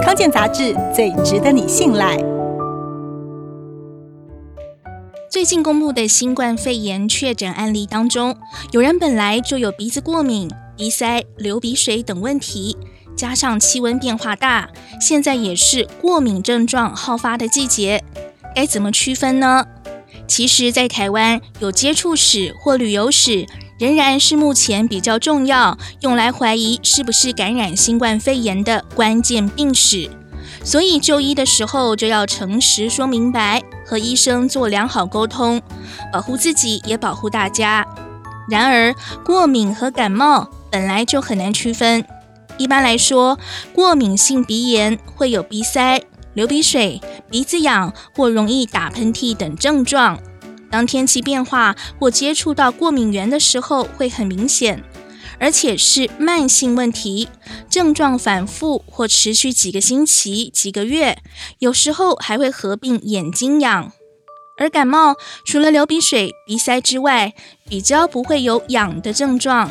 康健杂志最值得你信赖。最近公布的新冠肺炎确诊案例当中，有人本来就有鼻子过敏、鼻塞、流鼻水等问题，加上气温变化大，现在也是过敏症状好发的季节，该怎么区分呢？其实，在台湾有接触史或旅游史，仍然是目前比较重要，用来怀疑是不是感染新冠肺炎的关键病史。所以就医的时候就要诚实说明白，和医生做良好沟通，保护自己也保护大家。然而，过敏和感冒本来就很难区分。一般来说，过敏性鼻炎会有鼻塞、流鼻水、鼻子痒或容易打喷嚏等症状。当天气变化或接触到过敏源的时候，会很明显，而且是慢性问题，症状反复或持续几个星期、几个月，有时候还会合并眼睛痒。而感冒除了流鼻水、鼻塞之外，比较不会有痒的症状，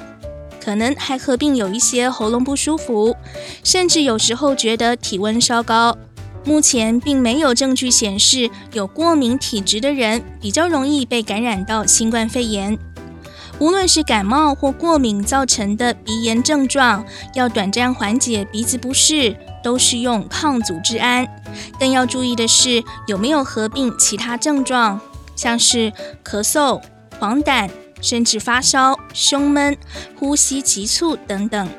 可能还合并有一些喉咙不舒服，甚至有时候觉得体温稍高。目前并没有证据显示有过敏体质的人比较容易被感染到新冠肺炎。无论是感冒或过敏造成的鼻炎症状，要短暂缓解鼻子不适，都是用抗组织胺。更要注意的是有没有合并其他症状，像是咳嗽、黄疸，甚至发烧、胸闷、呼吸急促等等。